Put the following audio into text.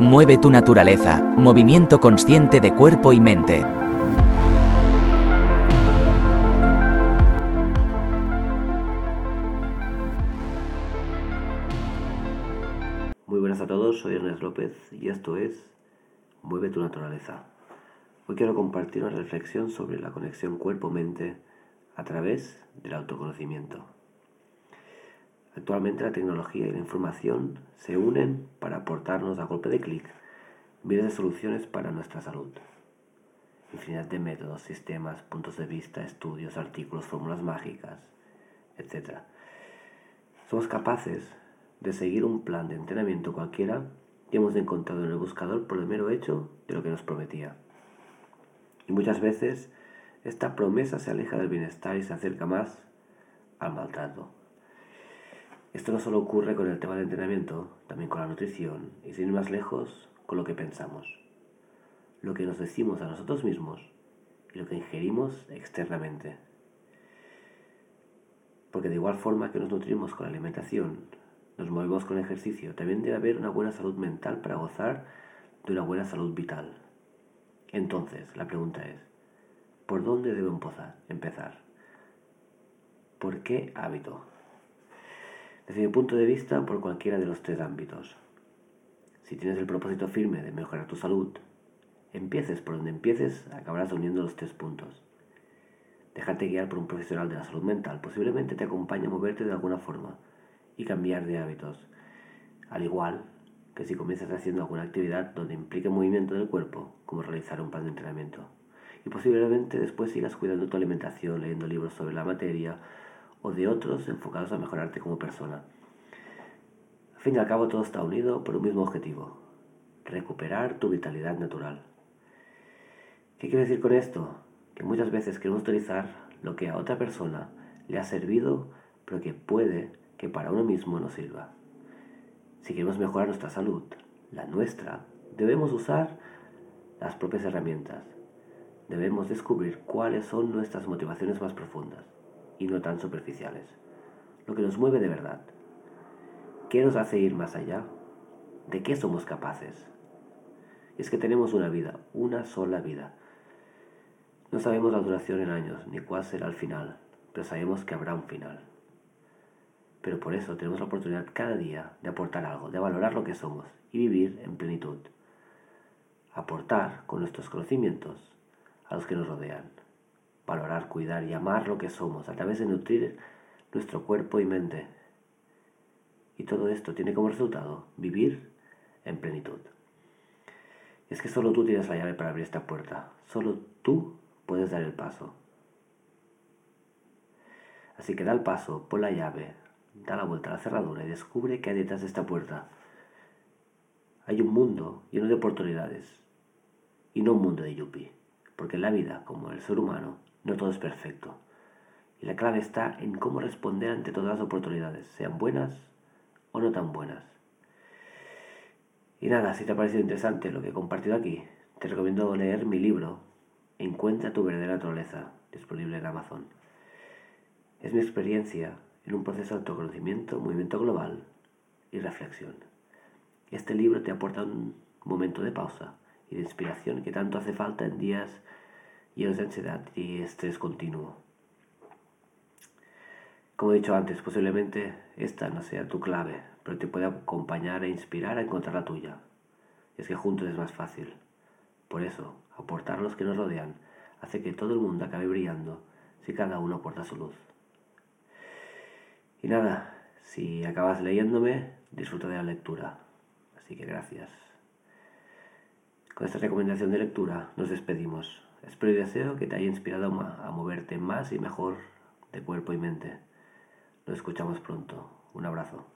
Mueve tu naturaleza, movimiento consciente de cuerpo y mente. Muy buenas a todos, soy Ernest López y esto es Mueve tu naturaleza. Hoy quiero compartir una reflexión sobre la conexión cuerpo-mente a través del autoconocimiento. Actualmente la tecnología y la información se unen para aportarnos a golpe de clic miles de soluciones para nuestra salud. Infinidad de métodos, sistemas, puntos de vista, estudios, artículos, fórmulas mágicas, etc. Somos capaces de seguir un plan de entrenamiento cualquiera que hemos encontrado en el buscador por el mero hecho de lo que nos prometía. Y muchas veces esta promesa se aleja del bienestar y se acerca más al maltrato. Esto no solo ocurre con el tema de entrenamiento, también con la nutrición y sin ir más lejos, con lo que pensamos, lo que nos decimos a nosotros mismos y lo que ingerimos externamente. Porque de igual forma que nos nutrimos con la alimentación, nos movemos con el ejercicio, también debe haber una buena salud mental para gozar de una buena salud vital. Entonces, la pregunta es, ¿por dónde debo empezar? ¿Por qué hábito? Desde mi punto de vista, por cualquiera de los tres ámbitos. Si tienes el propósito firme de mejorar tu salud, empieces por donde empieces, acabarás uniendo los tres puntos. Dejarte guiar por un profesional de la salud mental posiblemente te acompañe a moverte de alguna forma y cambiar de hábitos. Al igual que si comienzas haciendo alguna actividad donde implique movimiento del cuerpo, como realizar un plan de entrenamiento. Y posiblemente después sigas cuidando tu alimentación, leyendo libros sobre la materia o de otros enfocados a mejorarte como persona. Al fin y al cabo todo está unido por un mismo objetivo, recuperar tu vitalidad natural. ¿Qué quiero decir con esto? Que muchas veces queremos utilizar lo que a otra persona le ha servido, pero que puede que para uno mismo no sirva. Si queremos mejorar nuestra salud, la nuestra, debemos usar las propias herramientas. Debemos descubrir cuáles son nuestras motivaciones más profundas y no tan superficiales. Lo que nos mueve de verdad. ¿Qué nos hace ir más allá? ¿De qué somos capaces? es que tenemos una vida, una sola vida. No sabemos la duración en años, ni cuál será el final, pero sabemos que habrá un final. Pero por eso tenemos la oportunidad cada día de aportar algo, de valorar lo que somos y vivir en plenitud. Aportar con nuestros conocimientos a los que nos rodean valorar, cuidar y amar lo que somos a través de nutrir nuestro cuerpo y mente. Y todo esto tiene como resultado vivir en plenitud. Es que solo tú tienes la llave para abrir esta puerta. Solo tú puedes dar el paso. Así que da el paso, pon la llave, da la vuelta a la cerradura y descubre qué hay detrás de esta puerta. Hay un mundo lleno de oportunidades y no un mundo de yuppie. Porque la vida, como el ser humano, no todo es perfecto. Y la clave está en cómo responder ante todas las oportunidades, sean buenas o no tan buenas. Y nada, si te ha parecido interesante lo que he compartido aquí, te recomiendo leer mi libro, Encuentra tu verdadera naturaleza, disponible en Amazon. Es mi experiencia en un proceso de autoconocimiento, movimiento global y reflexión. Este libro te aporta un momento de pausa y de inspiración que tanto hace falta en días llenos de ansiedad y estrés continuo. Como he dicho antes, posiblemente esta no sea tu clave, pero te puede acompañar e inspirar a encontrar la tuya. Y es que juntos es más fácil. Por eso, aportar los que nos rodean hace que todo el mundo acabe brillando si cada uno aporta su luz. Y nada, si acabas leyéndome, disfruta de la lectura. Así que gracias. Con esta recomendación de lectura nos despedimos. Espero y deseo que te haya inspirado a moverte más y mejor de cuerpo y mente. Nos escuchamos pronto. Un abrazo.